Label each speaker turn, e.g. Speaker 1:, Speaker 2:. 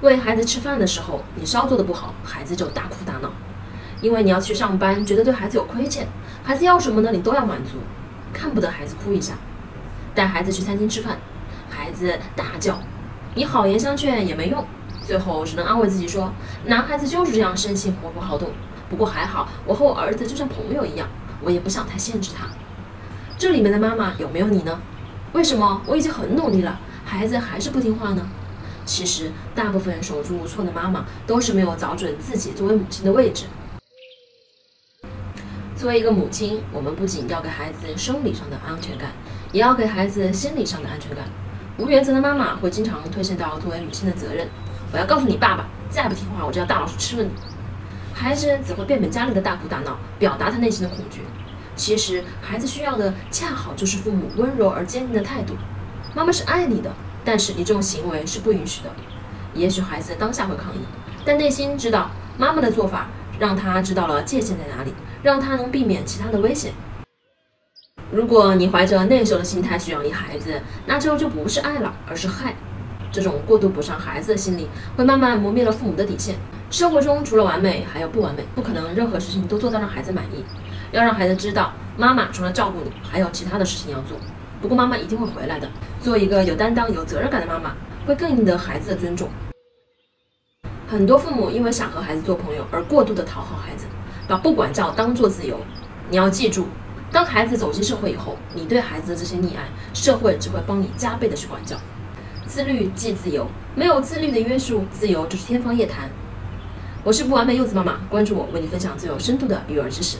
Speaker 1: 喂孩子吃饭的时候，你稍做的不好，孩子就大哭大闹，因为你要去上班，觉得对孩子有亏欠，孩子要什么呢，你都要满足，看不得孩子哭一下。带孩子去餐厅吃饭，孩子大叫，你好言相劝也没用，最后只能安慰自己说，男孩子就是这样生性活泼好动，不过还好，我和我儿子就像朋友一样，我也不想太限制他。这里面的妈妈有没有你呢？为什么我已经很努力了，孩子还是不听话呢？其实，大部分手足无措的妈妈都是没有找准自己作为母亲的位置。作为一个母亲，我们不仅要给孩子生理上的安全感，也要给孩子心理上的安全感。无原则的妈妈会经常推卸到作为母亲的责任。我要告诉你爸爸，再不听话，我就要大老鼠吃了你。孩子只会变本加厉的大哭大闹，表达他内心的恐惧。其实，孩子需要的恰好就是父母温柔而坚定的态度。妈妈是爱你的。但是你这种行为是不允许的。也许孩子当下会抗议，但内心知道妈妈的做法让他知道了界限在哪里，让他能避免其他的危险。如果你怀着内疚的心态去养育孩子，那这就不是爱了，而是害。这种过度补偿孩子的心理，会慢慢磨灭了父母的底线。生活中除了完美，还有不完美，不可能任何事情都做到让孩子满意。要让孩子知道，妈妈除了照顾你，还有其他的事情要做。不过妈妈一定会回来的。做一个有担当、有责任感的妈妈，会更赢得孩子的尊重。很多父母因为想和孩子做朋友而过度的讨好孩子，把不管教当做自由。你要记住，当孩子走进社会以后，你对孩子的这些溺爱，社会只会帮你加倍的去管教。自律即自由，没有自律的约束，自由就是天方夜谭。我是不完美柚子妈妈，关注我，为你分享最有深度的育儿知识。